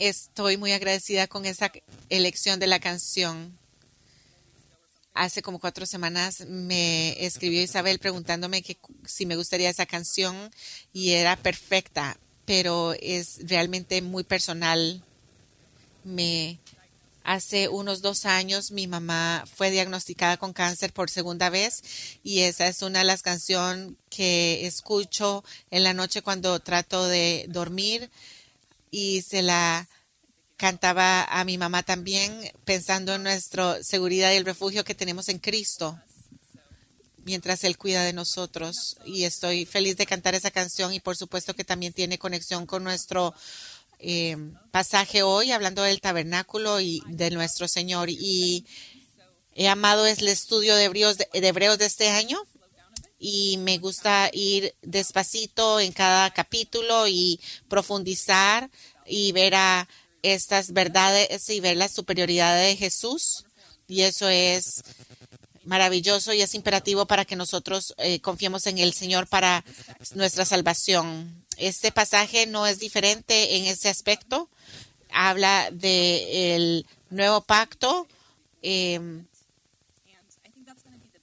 Estoy muy agradecida con esa elección de la canción. Hace como cuatro semanas me escribió Isabel preguntándome que si me gustaría esa canción y era perfecta, pero es realmente muy personal. Me hace unos dos años mi mamá fue diagnosticada con cáncer por segunda vez y esa es una de las canciones que escucho en la noche cuando trato de dormir y se la cantaba a mi mamá también pensando en nuestra seguridad y el refugio que tenemos en Cristo mientras Él cuida de nosotros. Y estoy feliz de cantar esa canción y por supuesto que también tiene conexión con nuestro eh, pasaje hoy, hablando del tabernáculo y de nuestro Señor. Y he amado el estudio de hebreos de, de hebreos de este año y me gusta ir despacito en cada capítulo y profundizar y ver a estas verdades y ver la superioridad de Jesús. Y eso es maravilloso y es imperativo para que nosotros eh, confiemos en el Señor para nuestra salvación. Este pasaje no es diferente en ese aspecto. Habla del nuevo pacto eh,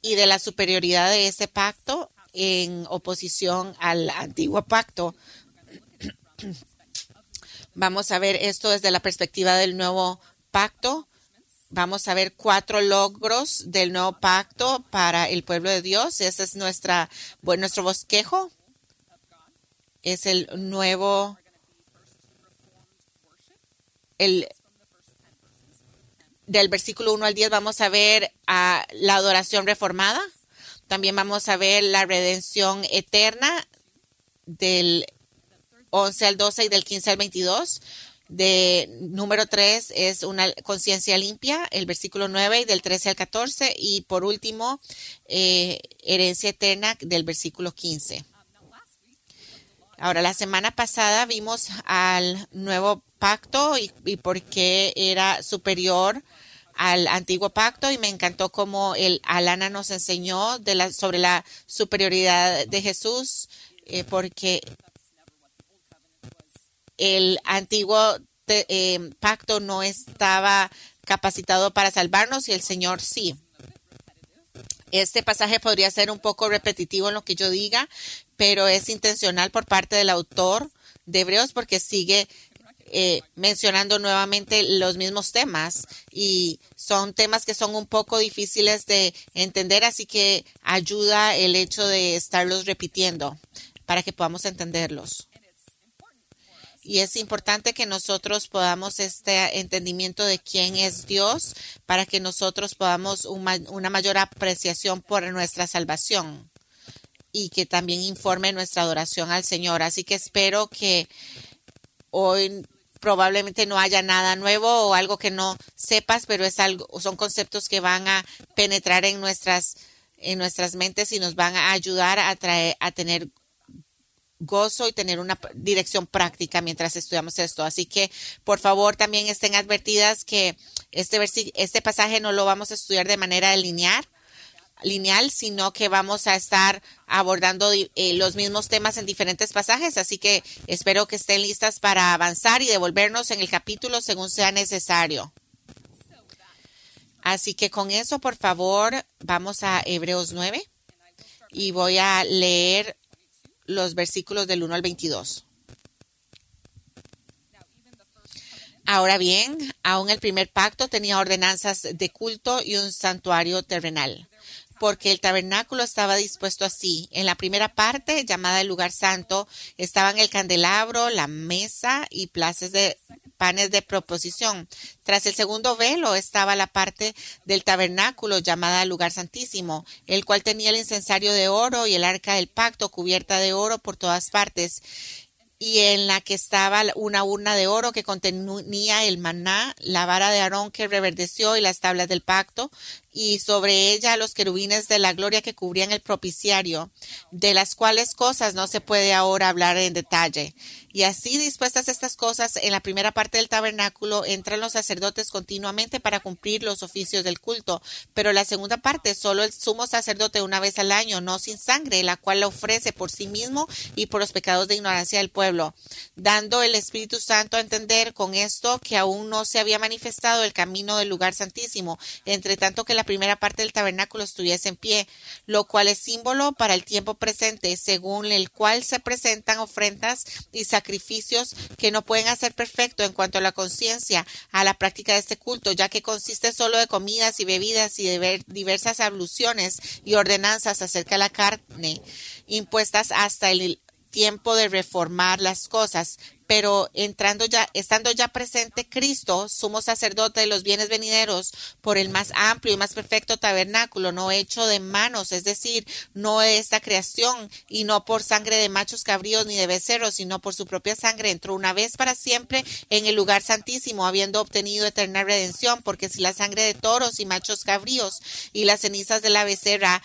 y de la superioridad de ese pacto en oposición al antiguo pacto. Vamos a ver esto desde la perspectiva del nuevo pacto. Vamos a ver cuatro logros del nuevo pacto para el pueblo de Dios. Ese es nuestro bosquejo. Es el nuevo, el, del versículo 1 al 10 vamos a ver la adoración reformada. También vamos a ver la redención eterna del 11 al 12 y del 15 al 22. De número 3 es una conciencia limpia, el versículo 9 y del 13 al 14. Y por último, eh, herencia eterna del versículo 15. Ahora, la semana pasada vimos al nuevo pacto y, y por qué era superior al antiguo pacto y me encantó cómo el Alana nos enseñó de la, sobre la superioridad de Jesús eh, porque el antiguo eh, pacto no estaba capacitado para salvarnos y el Señor sí. Este pasaje podría ser un poco repetitivo en lo que yo diga, pero es intencional por parte del autor de Hebreos porque sigue eh, mencionando nuevamente los mismos temas y son temas que son un poco difíciles de entender, así que ayuda el hecho de estarlos repitiendo para que podamos entenderlos. Y es importante que nosotros podamos este entendimiento de quién es Dios para que nosotros podamos una mayor apreciación por nuestra salvación y que también informe nuestra adoración al Señor. Así que espero que hoy probablemente no haya nada nuevo o algo que no sepas, pero es algo, son conceptos que van a penetrar en nuestras, en nuestras mentes y nos van a ayudar a, traer, a tener gozo y tener una dirección práctica mientras estudiamos esto. Así que, por favor, también estén advertidas que este, este pasaje no lo vamos a estudiar de manera lineal, lineal, sino que vamos a estar abordando eh, los mismos temas en diferentes pasajes. Así que espero que estén listas para avanzar y devolvernos en el capítulo según sea necesario. Así que con eso, por favor, vamos a Hebreos 9 y voy a leer los versículos del 1 al 22. Ahora bien, aún el primer pacto tenía ordenanzas de culto y un santuario terrenal, porque el tabernáculo estaba dispuesto así. En la primera parte, llamada el lugar santo, estaban el candelabro, la mesa y plazas de panes de proposición. Tras el segundo velo estaba la parte del tabernáculo llamada lugar santísimo, el cual tenía el incensario de oro y el arca del pacto cubierta de oro por todas partes y en la que estaba una urna de oro que contenía el maná, la vara de Aarón que reverdeció y las tablas del pacto, y sobre ella los querubines de la gloria que cubrían el propiciario, de las cuales cosas no se puede ahora hablar en detalle. Y así dispuestas estas cosas, en la primera parte del tabernáculo entran los sacerdotes continuamente para cumplir los oficios del culto, pero la segunda parte solo el sumo sacerdote una vez al año, no sin sangre, la cual la ofrece por sí mismo y por los pecados de ignorancia del pueblo dando el Espíritu Santo a entender con esto que aún no se había manifestado el camino del lugar santísimo, entre tanto que la primera parte del tabernáculo estuviese en pie, lo cual es símbolo para el tiempo presente, según el cual se presentan ofrendas y sacrificios que no pueden hacer perfecto en cuanto a la conciencia a la práctica de este culto, ya que consiste solo de comidas y bebidas y de diversas abluciones y ordenanzas acerca de la carne impuestas hasta el tiempo de reformar las cosas, pero entrando ya, estando ya presente Cristo, sumo sacerdote de los bienes venideros, por el más amplio y más perfecto tabernáculo, no hecho de manos, es decir, no de esta creación, y no por sangre de machos cabríos ni de becerros, sino por su propia sangre, entró una vez para siempre en el lugar santísimo, habiendo obtenido eterna redención, porque si la sangre de toros y machos cabríos y las cenizas de la becerra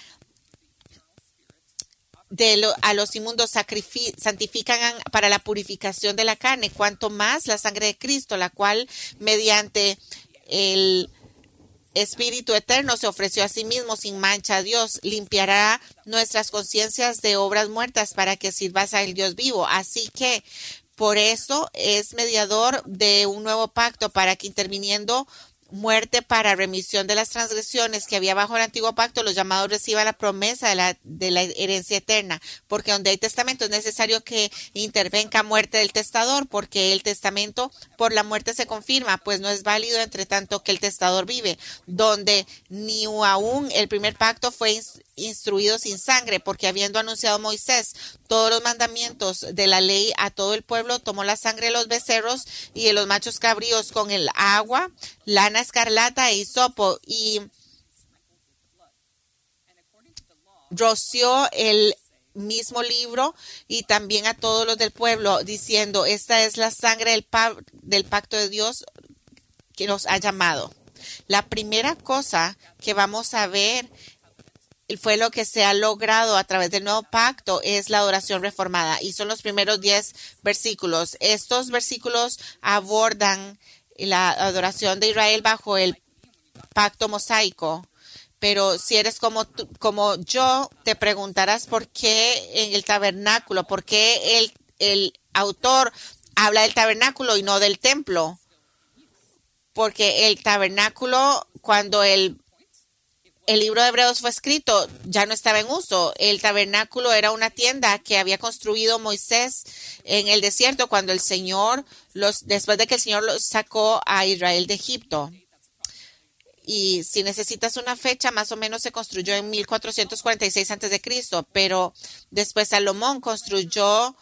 de a los inmundos santifican para la purificación de la carne, cuanto más la sangre de Cristo, la cual mediante el Espíritu Eterno se ofreció a sí mismo sin mancha a Dios, limpiará nuestras conciencias de obras muertas para que sirvas al Dios vivo. Así que por eso es mediador de un nuevo pacto para que interviniendo muerte para remisión de las transgresiones que había bajo el antiguo pacto, los llamados reciban la promesa de la, de la herencia eterna, porque donde hay testamento es necesario que intervenga muerte del testador, porque el testamento por la muerte se confirma, pues no es válido entre tanto que el testador vive, donde ni aún el primer pacto fue instruido sin sangre, porque habiendo anunciado Moisés todos los mandamientos de la ley a todo el pueblo, tomó la sangre de los becerros y de los machos cabríos con el agua, lana escarlata e hisopo y roció el mismo libro y también a todos los del pueblo, diciendo, esta es la sangre del, del pacto de Dios que nos ha llamado. La primera cosa que vamos a ver fue lo que se ha logrado a través del nuevo pacto es la adoración reformada y son los primeros diez versículos. Estos versículos abordan la adoración de Israel bajo el pacto mosaico. Pero si eres como, como yo, te preguntarás por qué en el tabernáculo, por qué el, el autor habla del tabernáculo y no del templo. Porque el tabernáculo, cuando el el libro de Hebreos fue escrito, ya no estaba en uso. El tabernáculo era una tienda que había construido Moisés en el desierto cuando el Señor, los, después de que el Señor los sacó a Israel de Egipto. Y si necesitas una fecha, más o menos se construyó en 1446 Cristo, pero después Salomón construyó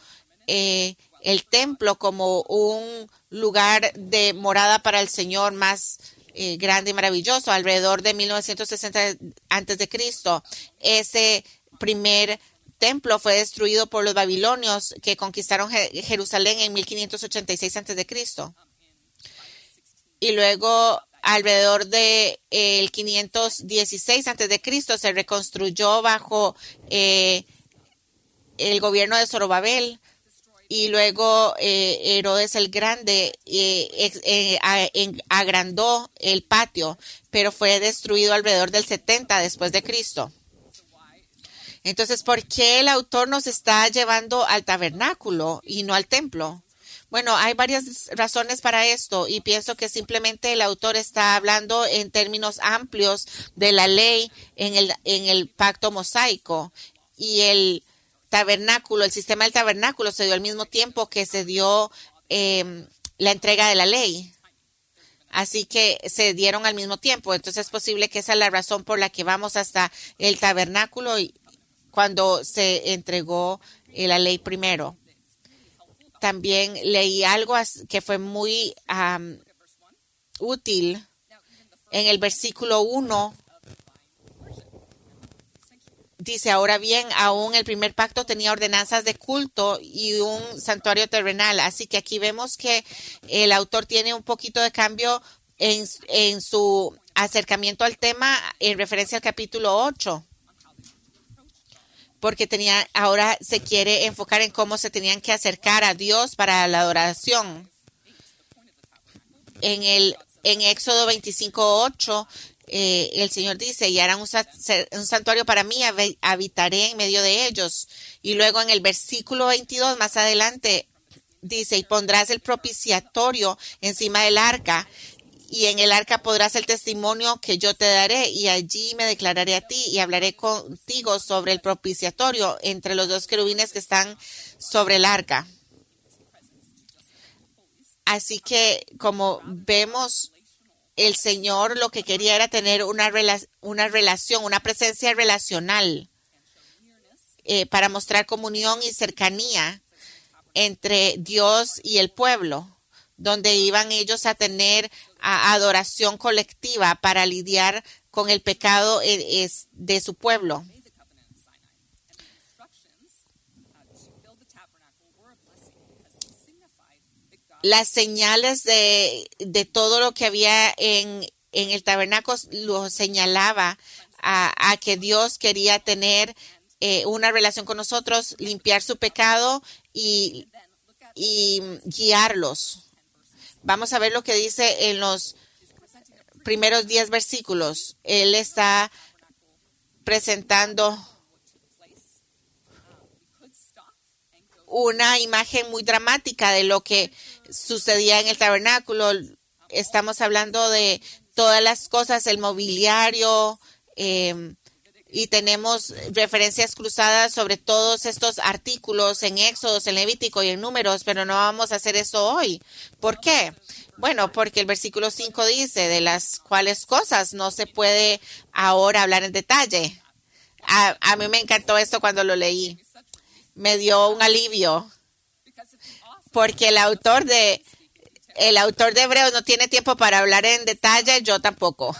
eh, el templo como un lugar de morada para el Señor más eh, grande y maravilloso alrededor de 1960 antes de Cristo. Ese primer templo fue destruido por los babilonios que conquistaron Jerusalén en 1586 antes de Cristo. Y luego alrededor de el 516 antes de Cristo se reconstruyó bajo eh, el gobierno de Zorobabel y luego eh, Herodes el Grande eh, eh, agrandó el patio, pero fue destruido alrededor del 70 después de Cristo. Entonces, ¿por qué el autor nos está llevando al tabernáculo y no al templo? Bueno, hay varias razones para esto y pienso que simplemente el autor está hablando en términos amplios de la ley en el, en el pacto mosaico y el tabernáculo, el sistema del tabernáculo se dio al mismo tiempo que se dio em, la entrega de la ley. Así que se dieron al mismo tiempo. Entonces es posible que esa es la razón por la que vamos hasta el tabernáculo y cuando se entregó eh, la ley primero. También leí algo que fue muy útil en el versículo 1 Dice, ahora bien, aún el primer pacto tenía ordenanzas de culto y un santuario terrenal. Así que aquí vemos que el autor tiene un poquito de cambio en, en su acercamiento al tema en referencia al capítulo 8 porque tenía ahora se quiere enfocar en cómo se tenían que acercar a Dios para la adoración. En el en Éxodo 25:8 eh, el Señor dice, y harán un, santuario para mí, habitaré en medio de ellos. Y luego en el versículo 22, más adelante, dice, y pondrás el propiciatorio encima del arca, y en el arca podrás el testimonio que yo te daré, y allí me declararé a ti y hablaré contigo sobre el propiciatorio entre los dos querubines que están sobre el arca. Así que como vemos, el Señor lo que quería era tener una, una relación, una presencia relacional eh, para mostrar comunión y cercanía entre Dios y el pueblo, donde iban ellos a tener adoración colectiva para lidiar con el pecado eh, de su pueblo. Las señales de, todo lo que había en, el tabernáculo lo señalaba a, que Dios quería tener eh, una relación con nosotros, limpiar su pecado y, y guiarlos. Vamos a ver lo que dice en los primeros diez versículos. Él está presentando una imagen muy dramática de lo que sucedía en el tabernáculo. Estamos hablando de todas las cosas, el mobiliario, eh, y tenemos referencias cruzadas sobre todos estos artículos en Éxodos, en Levítico y en Números, pero no vamos a hacer eso hoy. ¿Por qué? Bueno, porque el versículo 5 dice de las cuales cosas no se puede ahora hablar en detalle. A, a mí me encantó esto cuando lo leí. Me dio un alivio porque el autor de el autor de Hebreos no tiene tiempo para hablar en detalle, yo tampoco.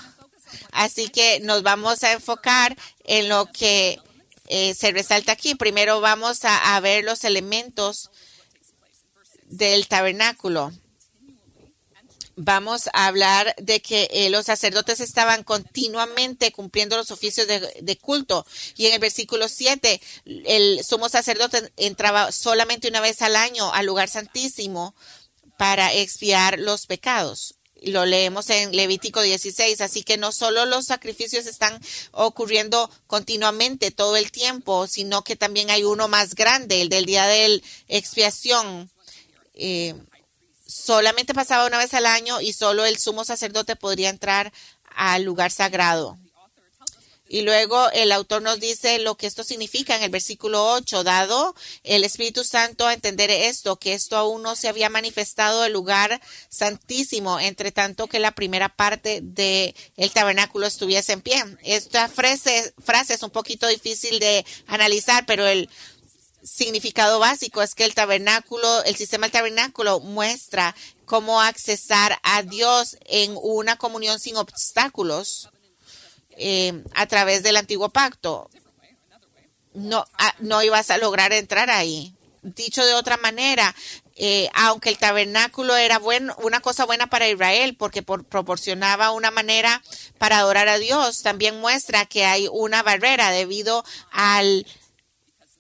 Así que nos vamos a enfocar en lo que eh, se resalta aquí. Primero vamos a, ver los elementos del tabernáculo. Vamos a hablar de que eh, los sacerdotes estaban continuamente cumpliendo los oficios de, culto. Y en el versículo 7, el sumo sacerdote entraba solamente una vez al año al lugar santísimo para expiar los pecados lo leemos en Levítico 16, así que no solo los sacrificios están ocurriendo continuamente todo el tiempo, sino que también hay uno más grande, el del día de expiación. Eh, solamente pasaba una vez al año y solo el sumo sacerdote podría entrar al lugar sagrado. Y luego el autor nos dice lo que esto significa en el versículo 8, dado el Espíritu Santo a entender esto, que esto aún no se había manifestado el lugar santísimo, entre tanto que la primera parte del el tabernáculo estuviese en pie. Esta frase, frase es un poquito difícil de analizar, pero el significado básico es que el tabernáculo, el sistema del tabernáculo muestra cómo accesar a Dios en una comunión sin obstáculos eh, a través del antiguo pacto. No, ah, no ibas a lograr entrar ahí. Dicho de otra manera, eh, aunque el tabernáculo era bueno, una cosa buena para Israel porque proporcionaba una manera para adorar a Dios, también muestra que hay una barrera debido al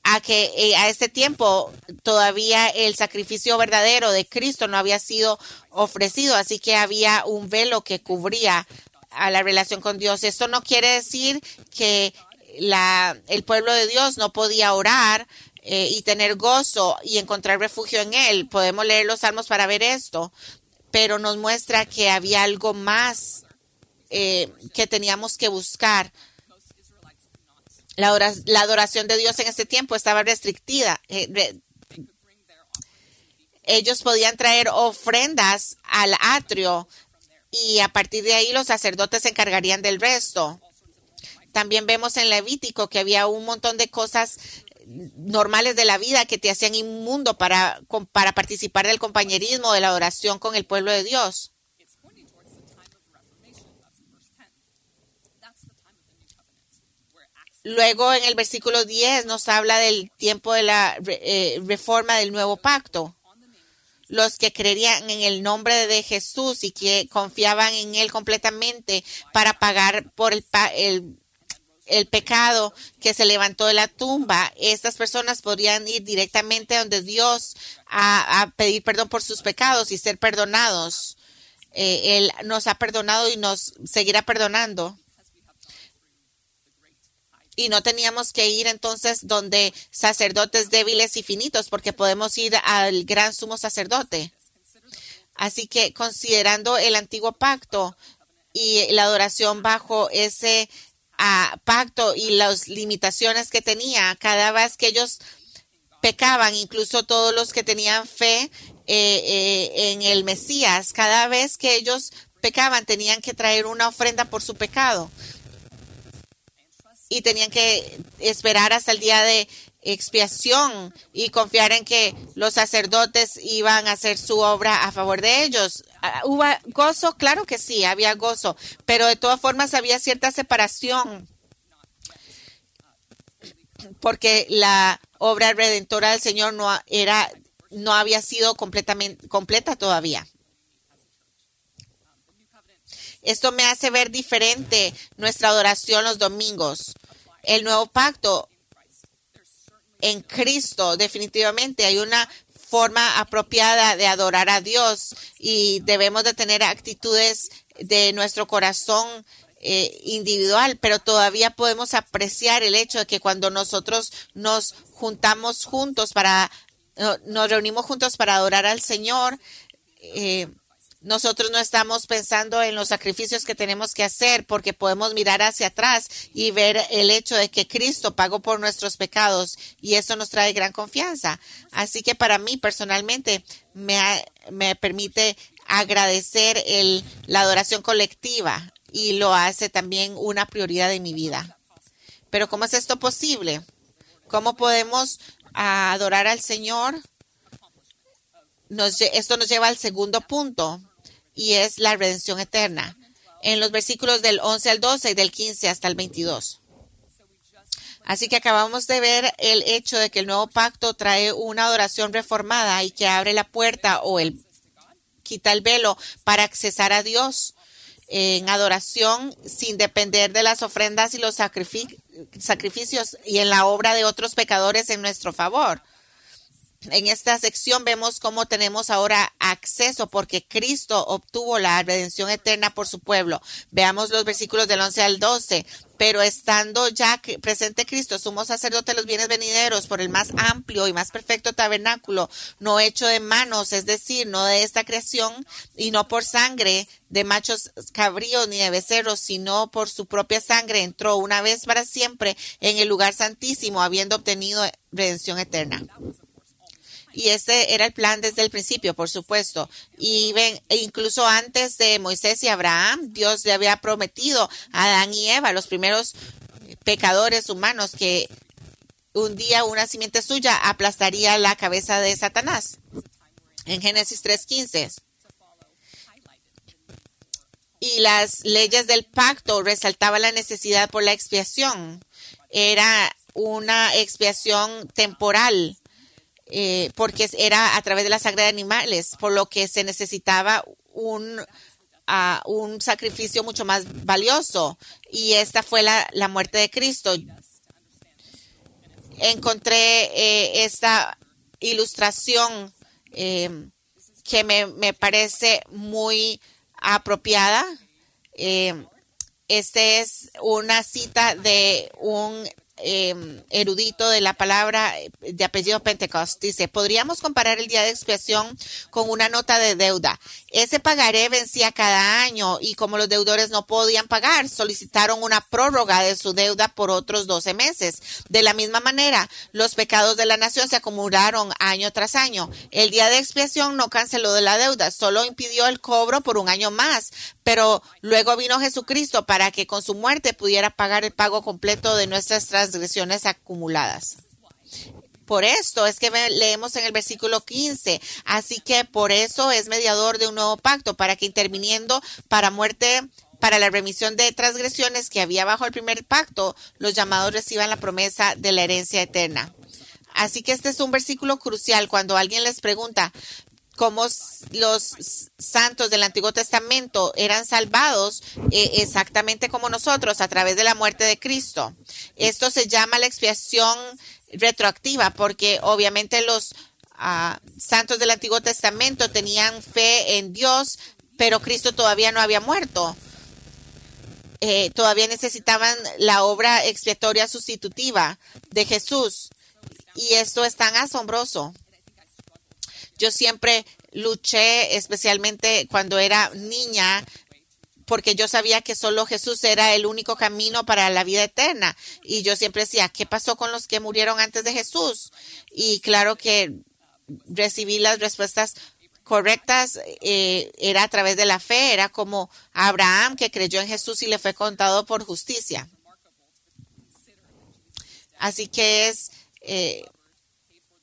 a que eh, a este tiempo todavía el sacrificio verdadero de Cristo no había sido ofrecido, así que había un velo que cubría a la relación con Dios. Esto no quiere decir que la, el pueblo de Dios no podía orar eh, y tener gozo y encontrar refugio en Él. Podemos leer los salmos para ver esto, pero nos muestra que había algo más eh, que teníamos que buscar. La, la, adoración de Dios en ese tiempo estaba restrictiva. Eh, ellos podían traer ofrendas al atrio y a partir de ahí los sacerdotes se encargarían del resto. También vemos en Levítico que había un montón de cosas normales de la vida que te hacían inmundo para, para participar del compañerismo, de la adoración con el pueblo de Dios. Luego en el versículo 10 nos habla del tiempo de la eh, reforma del nuevo pacto los que creerían en el nombre de Jesús y que confiaban en Él completamente para pagar por el, el, pecado que se levantó de la tumba, estas personas podrían ir directamente donde Dios a, pedir perdón por sus pecados y ser perdonados. Eh, él nos ha perdonado y nos seguirá perdonando. Y no teníamos que ir entonces donde sacerdotes débiles y finitos, porque podemos ir al gran sumo sacerdote. Así que considerando el antiguo pacto y la adoración bajo ese uh, pacto y las limitaciones que tenía, cada vez que ellos pecaban, incluso todos los que tenían fe eh, eh, en el Mesías, cada vez que ellos pecaban tenían que traer una ofrenda por su pecado y tenían que esperar hasta el día de expiación y confiar en que los sacerdotes iban a hacer su obra a favor de ellos. Ah, ¿Hubo gozo? Claro que sí, había gozo, pero de todas formas había cierta separación porque la obra redentora del Señor no era no había sido completamente completa todavía. Esto me hace ver diferente nuestra adoración los domingos. El nuevo pacto en Cristo, definitivamente hay una forma apropiada de adorar a Dios y debemos de tener actitudes de nuestro corazón eh, individual, pero todavía podemos apreciar el hecho de que cuando nosotros nos juntamos juntos para, nos reunimos juntos para adorar al Señor, eh, nosotros no estamos pensando en los sacrificios que tenemos que hacer porque podemos mirar hacia atrás y ver el hecho de que Cristo pagó por nuestros pecados y eso nos trae gran confianza. Así que para mí personalmente me, me permite agradecer el, la adoración colectiva y lo hace también una prioridad de mi vida. Pero ¿cómo es esto posible? ¿Cómo podemos adorar al Señor? Nos, esto nos lleva al segundo punto y es la redención eterna. En los versículos del 11 al 12 y del 15 hasta el 22. Así que acabamos de ver el hecho de que el nuevo pacto trae una adoración reformada y que abre la puerta o el quita el velo para accesar a Dios en adoración sin depender de las ofrendas y los sacrificios y en la obra de otros pecadores en nuestro favor en esta sección vemos cómo tenemos ahora acceso porque Cristo obtuvo la redención eterna por su pueblo. Veamos los versículos del 11 al 12. Pero estando ya presente Cristo, sumo sacerdote de los bienes venideros por el más amplio y más perfecto tabernáculo, no hecho de manos, es decir, no de esta creación, y no por sangre de machos cabríos ni de becerros, sino por su propia sangre, entró una vez para siempre en el lugar santísimo, habiendo obtenido redención eterna. Y ese era el plan desde el principio, por supuesto. Y ven, e incluso antes de Moisés y Abraham, Dios le había prometido a Adán y Eva, los primeros pecadores humanos, que un día una simiente suya aplastaría la cabeza de Satanás. En Génesis 3.15. Y las leyes del pacto resaltaban la necesidad por la expiación. Era una expiación temporal eh, porque era a través de la sangre de animales, por lo que se necesitaba un, un sacrificio mucho más valioso. Y esta fue la, la muerte de Cristo. Encontré eh, esta ilustración eh, que me, me, parece muy apropiada. este es una cita de un Em, erudito de la palabra eh, de apellido Pentecost. Dice, podríamos comparar el día de expiación con una nota de deuda. Ese pagaré vencía cada año y como los deudores no podían pagar, solicitaron una prórroga de su deuda por otros 12 meses. De la misma manera, los pecados de la nación se acumularon año tras año. El día de expiación no canceló de la deuda, solo impidió el cobro por un año más, pero luego vino Jesucristo para que con su muerte pudiera pagar el pago completo de nuestras transgresiones acumuladas. Por esto es que leemos en el versículo 15. Así que por eso es mediador de un nuevo pacto, para que interviniendo para muerte, para la remisión de transgresiones que había bajo el primer pacto, los llamados reciban la promesa de la herencia eterna. Así que este es un versículo crucial cuando alguien les pregunta, cómo los santos del Antiguo Testamento eran salvados eh, exactamente como nosotros a través de la muerte de Cristo. Esto se llama la expiación retroactiva porque obviamente los ah, santos del Antiguo Testamento tenían fe en Dios, pero Cristo todavía no había muerto. eh, todavía necesitaban la obra expiatoria sustitutiva de Jesús. Y esto es tan asombroso. Yo siempre luché, especialmente cuando era niña, porque yo sabía que solo Jesús era el único camino para la vida eterna. Y yo siempre decía, ¿qué pasó con los que murieron antes de Jesús? Y claro que recibí las respuestas correctas eh, era a través de la fe, era como Abraham que creyó en Jesús y le fue contado por justicia. Así que es eh,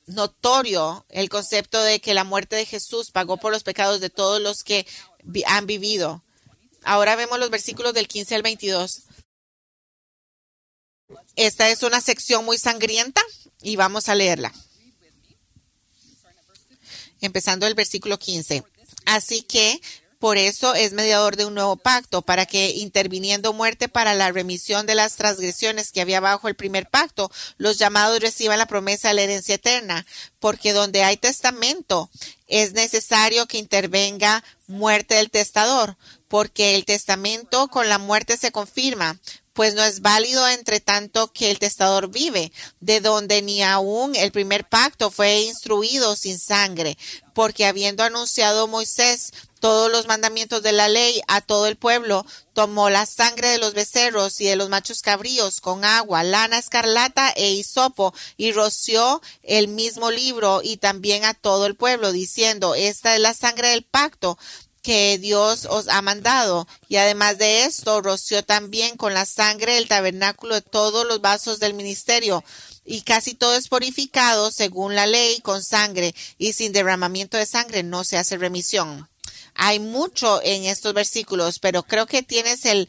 notorio el concepto de que la muerte de Jesús pagó por los pecados de todos los que han vivido. Ahora vemos los versículos del 15 al 22. Esta es una sección muy sangrienta y vamos a leerla. Empezando el versículo 15. Así que por eso es mediador de un nuevo pacto, para que, interviniendo muerte para la remisión de las transgresiones que había bajo el primer pacto, los llamados reciban la promesa de la herencia eterna. Porque donde hay testamento, es necesario que intervenga muerte del testador, porque el testamento con la muerte se confirma, pues no es válido entre tanto que el testador vive, de donde ni aún el primer pacto fue instruido sin sangre, porque habiendo anunciado Moisés todos los mandamientos de la ley a todo el pueblo, tomó la sangre de los becerros y de los machos cabríos con agua, lana escarlata e hisopo, y roció el mismo libro y también a todo el pueblo, diciendo, esta es la sangre del pacto que Dios os ha mandado. Y además de esto, roció también con la sangre el tabernáculo de todos los vasos del ministerio. Y casi todo es purificado según la ley con sangre, y sin derramamiento de sangre no se hace remisión. Hay mucho en estos versículos, pero creo que tienes el,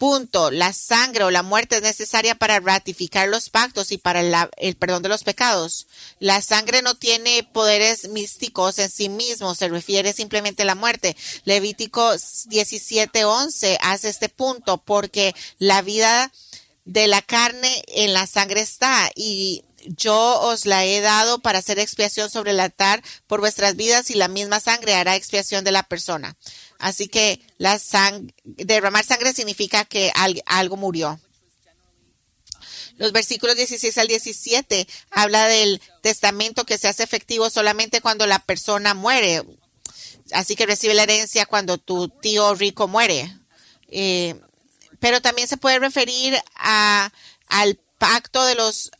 Punto. La sangre o la muerte es necesaria para ratificar los pactos y para el perdón de los pecados. La sangre no tiene poderes místicos en sí mismo, se refiere simplemente a la muerte. Levítico 17:11 hace este punto porque la vida de la carne en la sangre está y yo os la he dado para hacer expiación sobre el altar por vuestras vidas y la misma sangre hará expiación de la persona. Así que la derramar sangre significa que algo murió. Los versículos 16 al 17 habla del testamento que se hace efectivo solamente cuando la persona muere. Así que recibe la herencia cuando tu tío rico muere. Eh, pero también se puede referir a, al pacto de los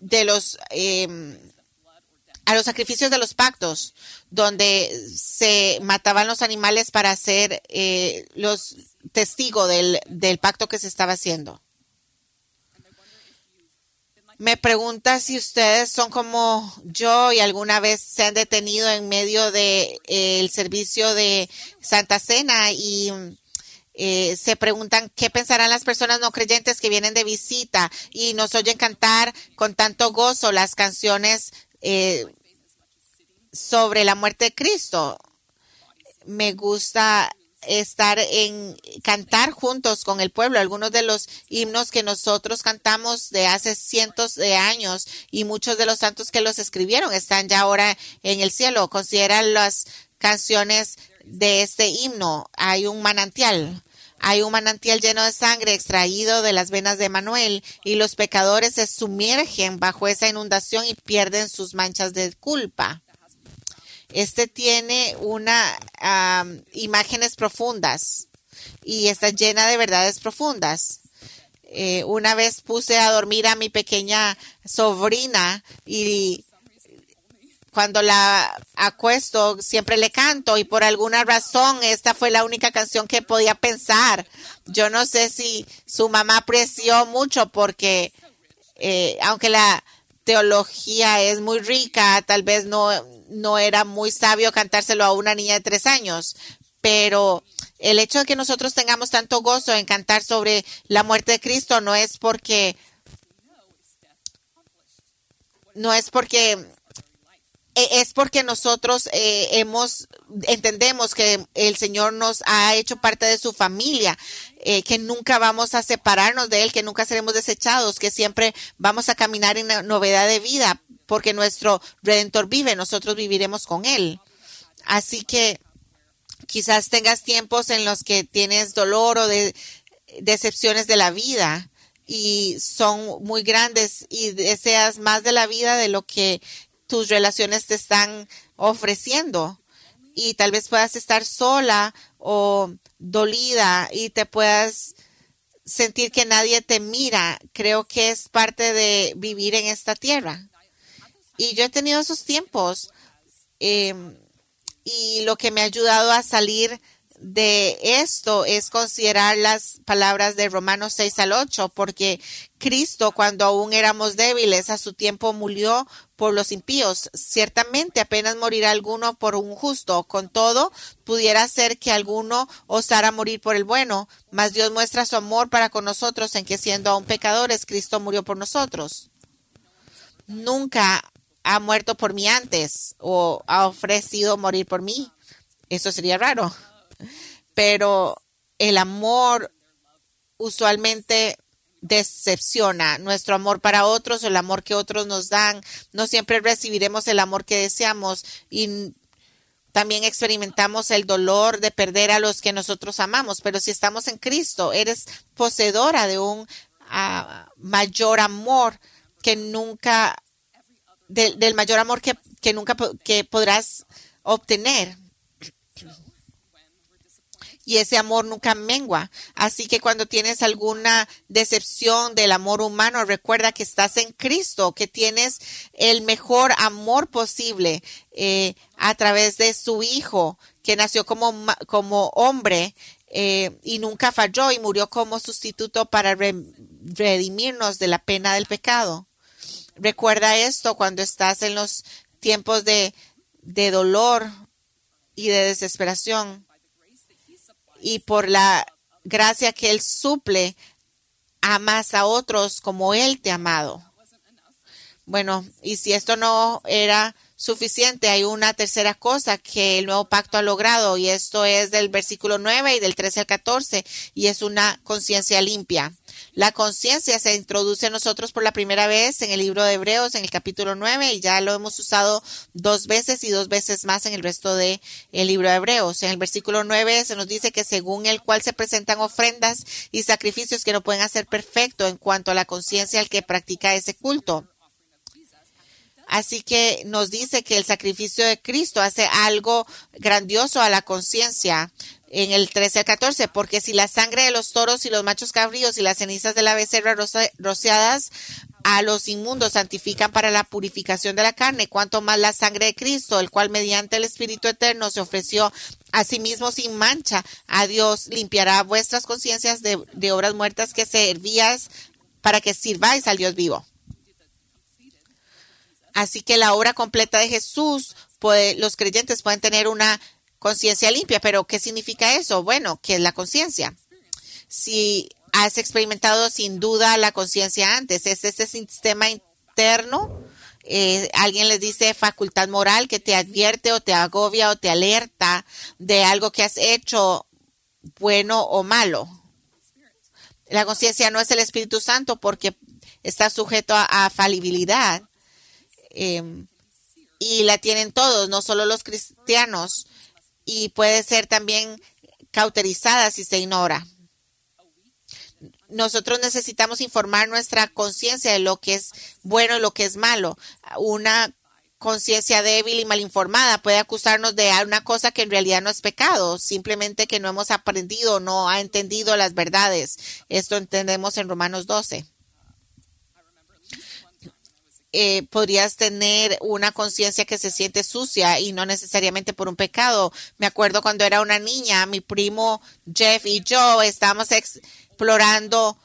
de los em, a los sacrificios de los pactos, donde se mataban los animales para ser eh, los testigos del, del pacto que se estaba haciendo. Me pregunta si ustedes son como yo y alguna vez se han detenido en medio de eh, el servicio de Santa Cena y eh, se preguntan qué pensarán las personas no creyentes que vienen de visita y nos oyen cantar con tanto gozo las canciones eh, sobre la muerte de Cristo. Me gusta estar en cantar juntos con el pueblo. Algunos de los himnos que nosotros cantamos de hace cientos de años y muchos de los santos que los escribieron están ya ahora en el cielo. Consideran las canciones de este himno. Hay un manantial. Hay un manantial lleno de sangre extraído de las venas de Manuel y los pecadores se sumergen bajo esa inundación y pierden sus manchas de culpa. Este tiene una imágenes profundas y está llena de verdades profundas. Eh, una vez puse a dormir a mi pequeña sobrina y cuando la acuesto siempre le canto y por alguna razón esta fue la única canción que podía pensar. Yo no sé si su mamá apreció mucho porque eh, aunque la teología es muy rica, tal vez no, no era muy sabio cantárselo a una niña de tres años, pero el hecho de que nosotros tengamos tanto gozo en cantar sobre la muerte de Cristo no es porque no es porque es porque nosotros eh, hemos entendemos que el Señor nos ha hecho parte de su familia, eh, que nunca vamos a separarnos de él, que nunca seremos desechados, que siempre vamos a caminar en novedad de vida, porque nuestro redentor vive, nosotros viviremos con él. Así que Quizás tengas tiempos en los que tienes dolor o de decepciones de la vida y son muy grandes y deseas más de la vida de lo que tus relaciones te están ofreciendo. Y tal vez puedas estar sola o dolida y te puedas sentir que nadie te mira. Creo que es parte de vivir en esta tierra. Y yo he tenido esos tiempos. Em, y lo que me ha ayudado a salir de esto es considerar las palabras de Romanos 6 al 8, porque Cristo, cuando aún éramos débiles, a su tiempo murió por los impíos. Ciertamente apenas morirá alguno por un justo. Con todo, pudiera ser que alguno osara morir por el bueno, mas Dios muestra su amor para con nosotros en que siendo aún pecadores, Cristo murió por nosotros. Nunca ha muerto por mí antes o ha ofrecido morir por mí. Eso sería raro pero el amor usualmente decepciona nuestro amor para otros o el amor que otros nos dan. No siempre recibiremos el amor que deseamos y también experimentamos el dolor de perder a los que nosotros amamos. Pero si estamos en Cristo, eres poseedora de un ah, mayor amor que nunca, del mayor amor que, que nunca que podrás obtener y ese amor nunca mengua. Así que cuando tienes alguna decepción del amor humano, recuerda que estás en Cristo, que tienes el mejor amor posible eh, a través de su Hijo, que nació como, como hombre eh, y nunca falló y murió como sustituto para redimirnos de la pena del pecado. Recuerda esto cuando estás en los tiempos de, de dolor y de desesperación y por la gracia que Él suple, amas a otros como Él te ha amado. Bueno, y si esto no era suficiente, hay una tercera cosa que el nuevo pacto ha logrado y esto es del versículo 9 y del 13 al 14 y es una conciencia limpia. La conciencia se introduce a nosotros por la primera vez en el libro de Hebreos, en el capítulo 9, y ya lo hemos usado dos veces y dos veces más en el resto del el libro de Hebreos. En el versículo 9 se nos dice que según el cual se presentan ofrendas y sacrificios que no pueden hacer perfecto en cuanto a la conciencia al que practica ese culto. Así que nos dice que el sacrificio de Cristo hace algo grandioso a la conciencia en el 13 al 14, porque si la sangre de los toros y los machos cabríos y las cenizas de la becerra rociadas a los inmundos santifican para la purificación de la carne, cuanto más la sangre de Cristo, el cual mediante el Espíritu Eterno se ofreció a sí mismo sin mancha a Dios, limpiará vuestras conciencias de, de obras muertas que servías para que sirváis al Dios vivo. Así que la obra completa de Jesús, los creyentes pueden tener una conciencia limpia. Pero, ¿qué significa eso? Bueno, ¿qué es la conciencia? Si has experimentado sin duda la conciencia antes, es ese sistema interno. Eh, alguien les dice facultad moral que te advierte o te agobia o te alerta de algo que has hecho bueno o malo. La conciencia no es el Espíritu Santo porque está sujeto a, falibilidad. Em, y la tienen todos, no solo los cristianos y puede ser también cauterizada si se ignora. Nosotros necesitamos informar nuestra conciencia de lo que es bueno y lo que es malo. Una conciencia débil y mal informada puede acusarnos de una cosa que en realidad no es pecado, simplemente que no hemos aprendido, no ha entendido las verdades. Esto entendemos en Romanos 12. Eh, podrías tener una conciencia que se siente sucia y no necesariamente por un pecado. Me acuerdo cuando era una niña, mi primo Jeff y yo estábamos explorando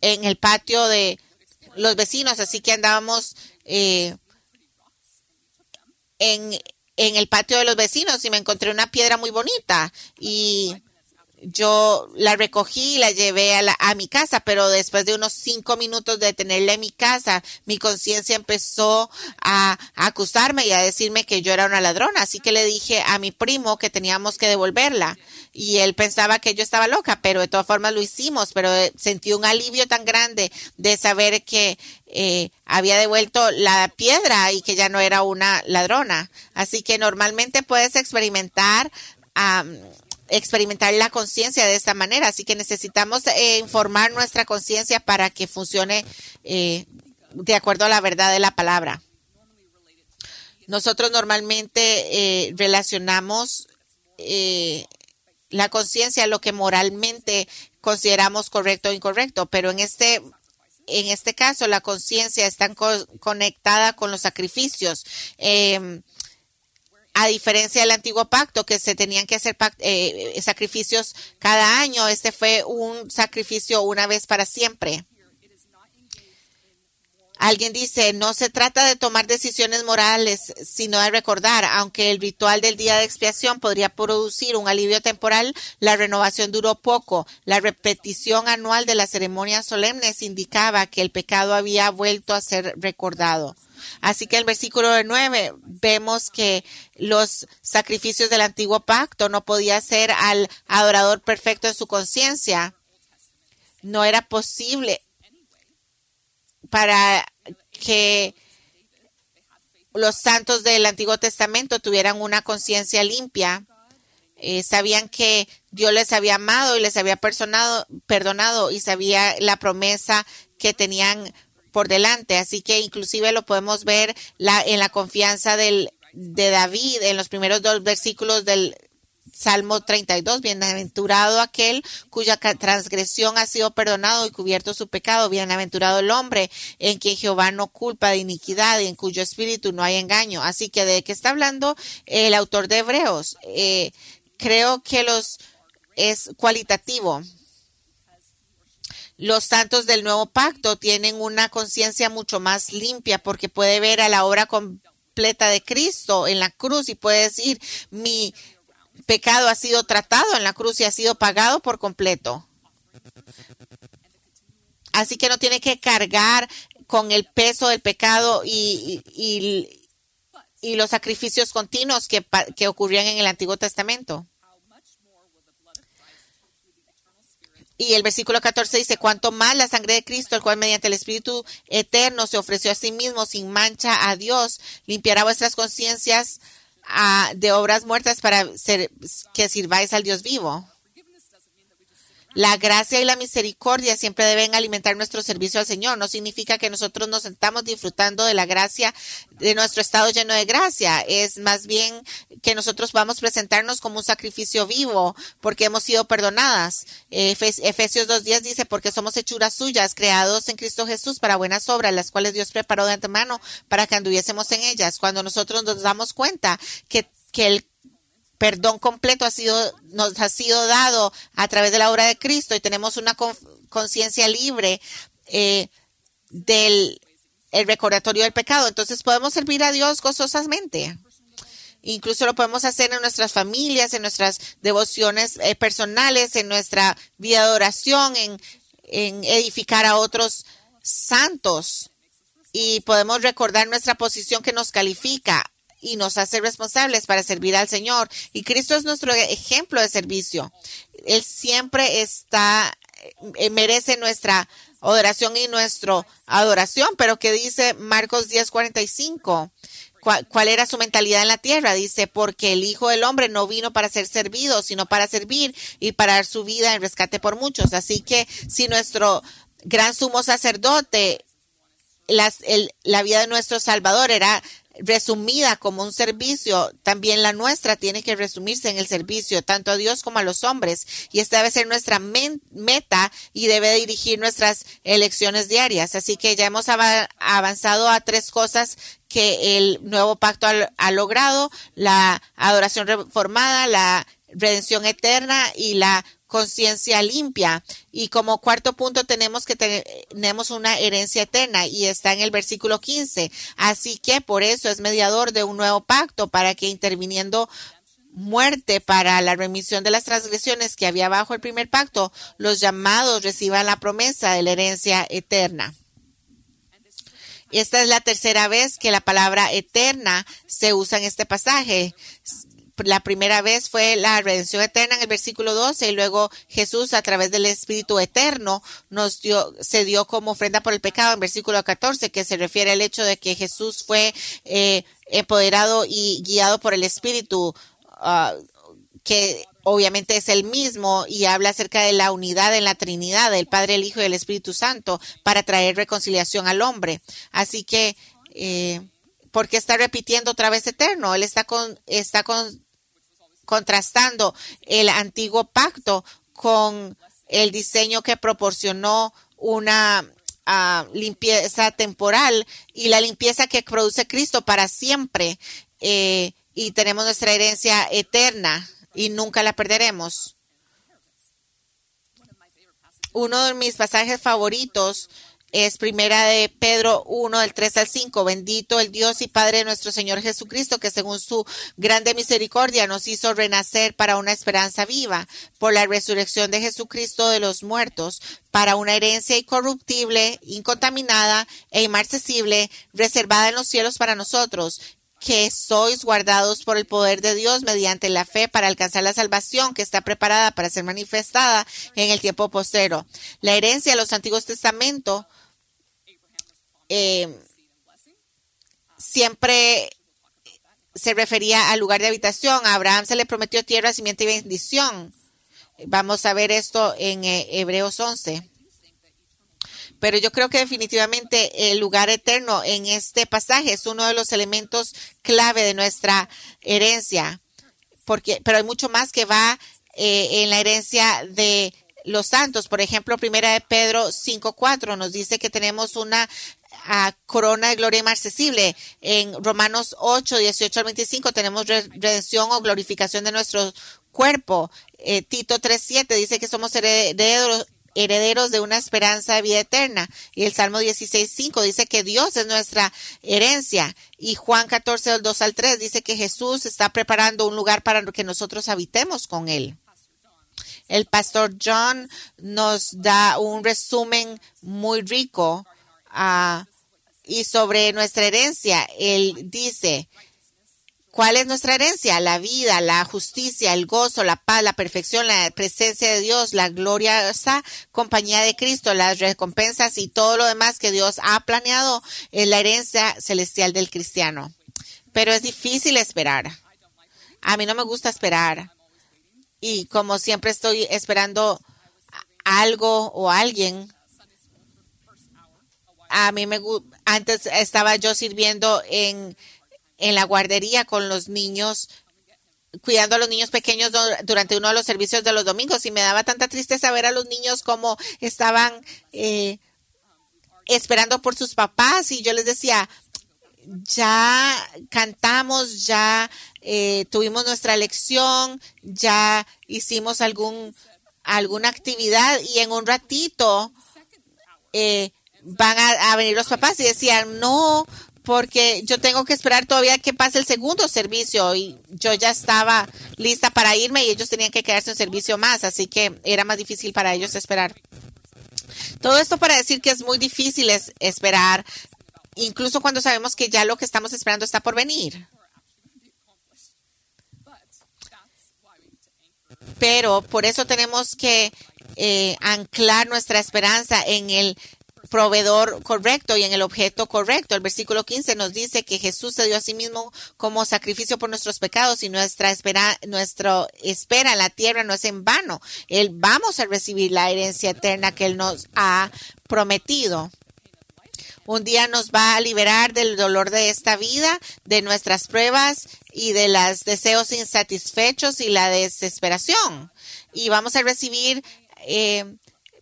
en el patio de los vecinos, así que andábamos eh, en, en el patio de los vecinos y me encontré una piedra muy bonita y yo la recogí y la llevé a, la, a mi casa, pero después de unos cinco minutos de tenerla en mi casa, mi conciencia empezó a, acusarme y a decirme que yo era una ladrona. Así que le dije a mi primo que teníamos que devolverla. Y él pensaba que yo estaba loca, pero de todas formas lo hicimos. Pero eh, sentí un alivio tan grande de saber que eh, había devuelto la piedra y que ya no era una ladrona. Así que normalmente puedes experimentar um, experimentar la conciencia de esta manera. Así que necesitamos eh, informar nuestra conciencia para que funcione eh, de acuerdo a la verdad de la palabra. Nosotros normalmente eh, relacionamos eh, la conciencia a lo que moralmente consideramos correcto o incorrecto, pero en este en este caso la conciencia está co conectada con los sacrificios. Eh, a diferencia del antiguo pacto, que se tenían que hacer eh, sacrificios cada año, este fue un sacrificio una vez para siempre. Alguien dice, no se trata de tomar decisiones morales, sino de recordar, aunque el ritual del día de expiación podría producir un alivio temporal, la renovación duró poco. La repetición anual de las ceremonias solemnes indicaba que el pecado había vuelto a ser recordado. Así que en el versículo 9 vemos que los sacrificios del antiguo pacto no podía ser al adorador perfecto en su conciencia. No era posible para que los santos del Antiguo Testamento tuvieran una conciencia limpia. Eh, sabían que Dios les había amado y les había perdonado y sabía la promesa que tenían por delante. Así que inclusive lo podemos ver la, en la confianza de David en los primeros dos versículos del Salmo 32, bienaventurado aquel cuya transgresión ha sido perdonado y cubierto su pecado, bienaventurado el hombre en quien Jehová no culpa de iniquidad y en cuyo espíritu no hay engaño. Así que de qué está hablando el autor de Hebreos, eh, creo que los es cualitativo. Los santos del nuevo pacto tienen una conciencia mucho más limpia porque puede ver a la obra completa de Cristo en la cruz y puede decir, mi pecado ha sido tratado en la cruz y ha sido pagado por completo. Así que no tiene que cargar con el peso del pecado y, y, y los sacrificios continuos que, que ocurrían en el Antiguo Testamento. Y el versículo 14 dice, cuanto más la sangre de Cristo, el cual mediante el Espíritu eterno se ofreció a sí mismo sin mancha a Dios, limpiará vuestras conciencias de obras muertas para ser, que sirváis al Dios vivo. La gracia y la misericordia siempre deben alimentar nuestro servicio al Señor. No significa que nosotros nos sentamos disfrutando de la gracia, de nuestro estado lleno de gracia. Es más bien que nosotros vamos a presentarnos como un sacrificio vivo porque hemos sido perdonadas. Efesios 2.10 dice, porque somos hechuras suyas, creados en Cristo Jesús para buenas obras, las cuales Dios preparó de antemano para que anduviésemos en ellas. Cuando nosotros nos damos cuenta que, que el perdón completo ha sido, nos ha sido dado a través de la obra de Cristo y tenemos una conciencia libre eh, del el recordatorio del pecado. Entonces podemos servir a Dios gozosamente. Incluso lo podemos hacer en nuestras familias, en nuestras devociones eh, personales, en nuestra vida de oración, en, en edificar a otros santos. Y podemos recordar nuestra posición que nos califica y nos hace responsables para servir al Señor. Y Cristo es nuestro ejemplo de servicio. Él siempre está, eh, merece nuestra adoración y nuestra adoración, pero que dice Marcos 10:45. ¿Cuál, ¿Cuál era su mentalidad en la tierra? Dice, porque el Hijo del Hombre no vino para ser servido, sino para servir y para dar su vida en rescate por muchos. Así que si nuestro gran sumo sacerdote, las, el, la vida de nuestro Salvador era resumida como un servicio, también la nuestra tiene que resumirse en el servicio, tanto a Dios como a los hombres. Y esta debe ser nuestra meta y debe dirigir nuestras elecciones diarias. Así que ya hemos avanzado a tres cosas que el nuevo pacto ha, logrado, la adoración reformada, la redención eterna y la conciencia limpia. Y como cuarto punto tenemos que tenemos una herencia eterna y está en el versículo 15. Así que por eso es mediador de un nuevo pacto para que interviniendo muerte para la remisión de las transgresiones que había bajo el primer pacto, los llamados reciban la promesa de la herencia eterna. Esta es la tercera vez que la palabra eterna se usa en este pasaje. La primera vez fue la redención eterna en el versículo 12 y luego Jesús a través del Espíritu eterno nos dio, se dio como ofrenda por el pecado en versículo 14 que se refiere al hecho de que Jesús fue eh, empoderado y guiado por el Espíritu uh, que obviamente es el mismo y habla acerca de la unidad en la Trinidad, del Padre, el Hijo y el Espíritu Santo, para traer reconciliación al hombre. Así que, eh, ¿por qué está repitiendo otra vez eterno? Él está, con, está con, contrastando el antiguo pacto con el diseño que proporcionó una uh, limpieza temporal y la limpieza que produce Cristo para siempre. Eh, y tenemos nuestra herencia eterna y nunca la perderemos. Uno de mis pasajes favoritos es primera de Pedro 1 del 3 al 5. Bendito el Dios y Padre de nuestro Señor Jesucristo, que según su grande misericordia nos hizo renacer para una esperanza viva por la resurrección de Jesucristo de los muertos, para una herencia incorruptible, incontaminada e inmarcesible, reservada en los cielos para nosotros, que sois guardados por el poder de Dios mediante la fe para alcanzar la salvación que está preparada para ser manifestada en el tiempo postero. La herencia de los antiguos testamentos eh, siempre se refería al lugar de habitación. A Abraham se le prometió tierra, simiente y bendición. Vamos a ver esto en eh, Hebreos 11. Pero yo creo que definitivamente el lugar eterno en este pasaje es uno de los elementos clave de nuestra herencia. Porque, pero hay mucho más que va eh, en la herencia de los santos. Por ejemplo, primera de Pedro 5.4 nos dice que tenemos una ah, corona de gloria inaccesible. En Romanos 8, 18 al 25 tenemos redención o glorificación de nuestro cuerpo. Eh, Tito 3.7 dice que somos herederos, herederos de una esperanza de vida eterna. Y el Salmo 16.5 dice que Dios es nuestra herencia. Y Juan 14, del 2 al 3 dice que Jesús está preparando un lugar para que nosotros habitemos con Él. El pastor John nos da un resumen muy rico uh, y sobre nuestra herencia. Él dice, ¿Cuál es nuestra herencia? La vida, la justicia, el gozo, la paz, la perfección, la presencia de Dios, la gloriosa compañía de Cristo, las recompensas y todo lo demás que Dios ha planeado en la herencia celestial del cristiano. Pero es difícil esperar. A mí no me gusta esperar. Y como siempre estoy esperando algo o alguien, a mí me antes estaba yo sirviendo en en la guardería con los niños, cuidando a los niños pequeños durante uno de los servicios de los domingos y me daba tanta tristeza ver a los niños como estaban eh, esperando por sus papás y yo les decía, ya cantamos, ya eh, tuvimos nuestra lección, ya hicimos algún alguna actividad y en un ratito eh, van a, venir los papás y decían, no, porque yo tengo que esperar todavía que pase el segundo servicio y yo ya estaba lista para irme y ellos tenían que quedarse en servicio más, así que era más difícil para ellos esperar. Todo esto para decir que es muy difícil esperar, incluso cuando sabemos que ya lo que estamos esperando está por venir. Pero por eso tenemos que eh, anclar nuestra esperanza en el proveedor correcto y en el objeto correcto. El versículo 15 nos dice que Jesús se dio a sí mismo como sacrificio por nuestros pecados y nuestra espera, nuestra espera en la tierra no es en vano. Él vamos a recibir la herencia eterna que Él nos ha prometido. Un día nos va a liberar del dolor de esta vida, de nuestras pruebas y de los deseos insatisfechos y la desesperación. Y vamos a recibir eh,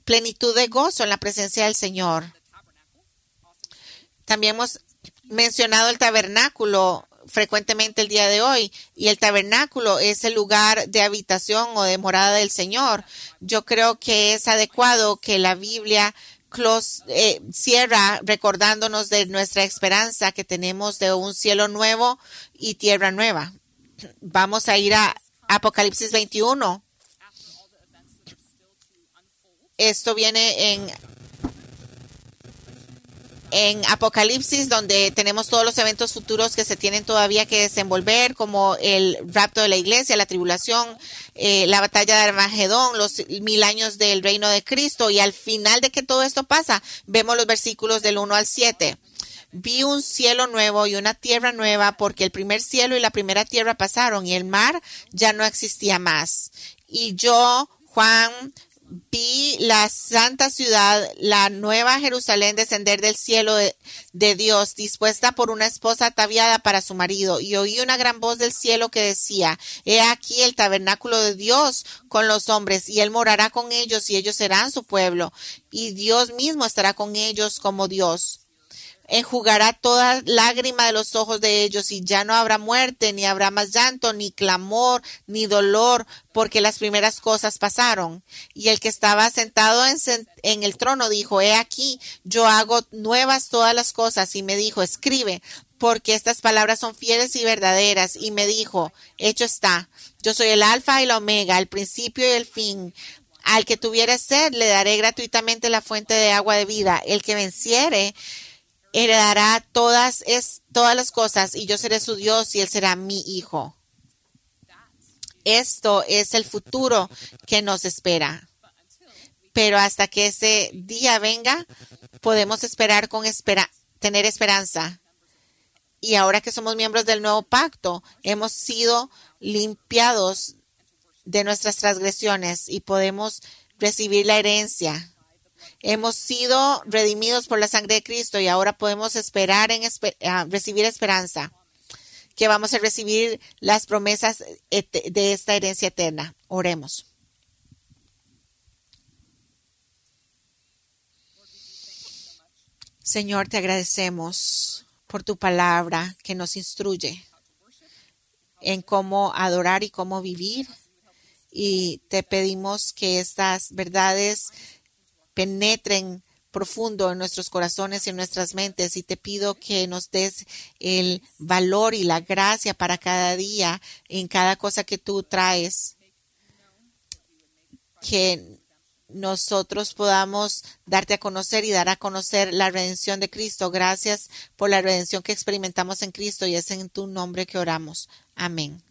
plenitud de gozo en la presencia del Señor. También hemos mencionado el tabernáculo frecuentemente el día de hoy y el tabernáculo es el lugar de habitación o de morada del Señor. Yo creo que es adecuado que la Biblia eh, cierra recordándonos de nuestra esperanza que tenemos de un cielo nuevo y tierra nueva. Vamos a ir a Apocalipsis 21. Esto viene en en Apocalipsis, donde tenemos todos los eventos futuros que se tienen todavía que desenvolver, como el rapto de la iglesia, la tribulación, eh, la batalla de Armagedón, los mil años del reino de Cristo, y al final de que todo esto pasa, vemos los versículos del 1 al 7. Vi un cielo nuevo y una tierra nueva, porque el primer cielo y la primera tierra pasaron, y el mar ya no existía más. Y yo, Juan, vi la santa ciudad, la nueva Jerusalén, descender del cielo de, Dios, dispuesta por una esposa ataviada para su marido. Y oí una gran voz del cielo que decía, He aquí el tabernáculo de Dios con los hombres, y él morará con ellos, y ellos serán su pueblo, y Dios mismo estará con ellos como Dios enjugará toda lágrima de los ojos de ellos y ya no habrá muerte, ni habrá más llanto, ni clamor, ni dolor, porque las primeras cosas pasaron. Y el que estaba sentado en, el trono dijo, he aquí, yo hago nuevas todas las cosas. Y me dijo, escribe, porque estas palabras son fieles y verdaderas. Y me dijo, hecho está, yo soy el alfa y la omega, el principio y el fin. Al que tuviere sed, le daré gratuitamente la fuente de agua de vida. El que venciere, heredará todas, es, todas las cosas y yo seré su Dios y él será mi hijo. Esto es el futuro que nos espera. Pero hasta que ese día venga, podemos esperar con espera, tener esperanza. Y ahora que somos miembros del nuevo pacto, hemos sido limpiados de nuestras transgresiones y podemos recibir la herencia Hemos sido redimidos por la sangre de Cristo y ahora podemos esperar en recibir esperanza, que vamos a recibir las promesas de esta herencia eterna. Oremos. Señor, te agradecemos por tu palabra que nos instruye en cómo adorar y cómo vivir. Y te pedimos que estas verdades penetren profundo en nuestros corazones y en nuestras mentes y te pido que nos des el valor y la gracia para cada día en cada cosa que tú traes. Que nosotros podamos darte a conocer y dar a conocer la redención de Cristo. Gracias por la redención que experimentamos en Cristo y es en tu nombre que oramos. Amén.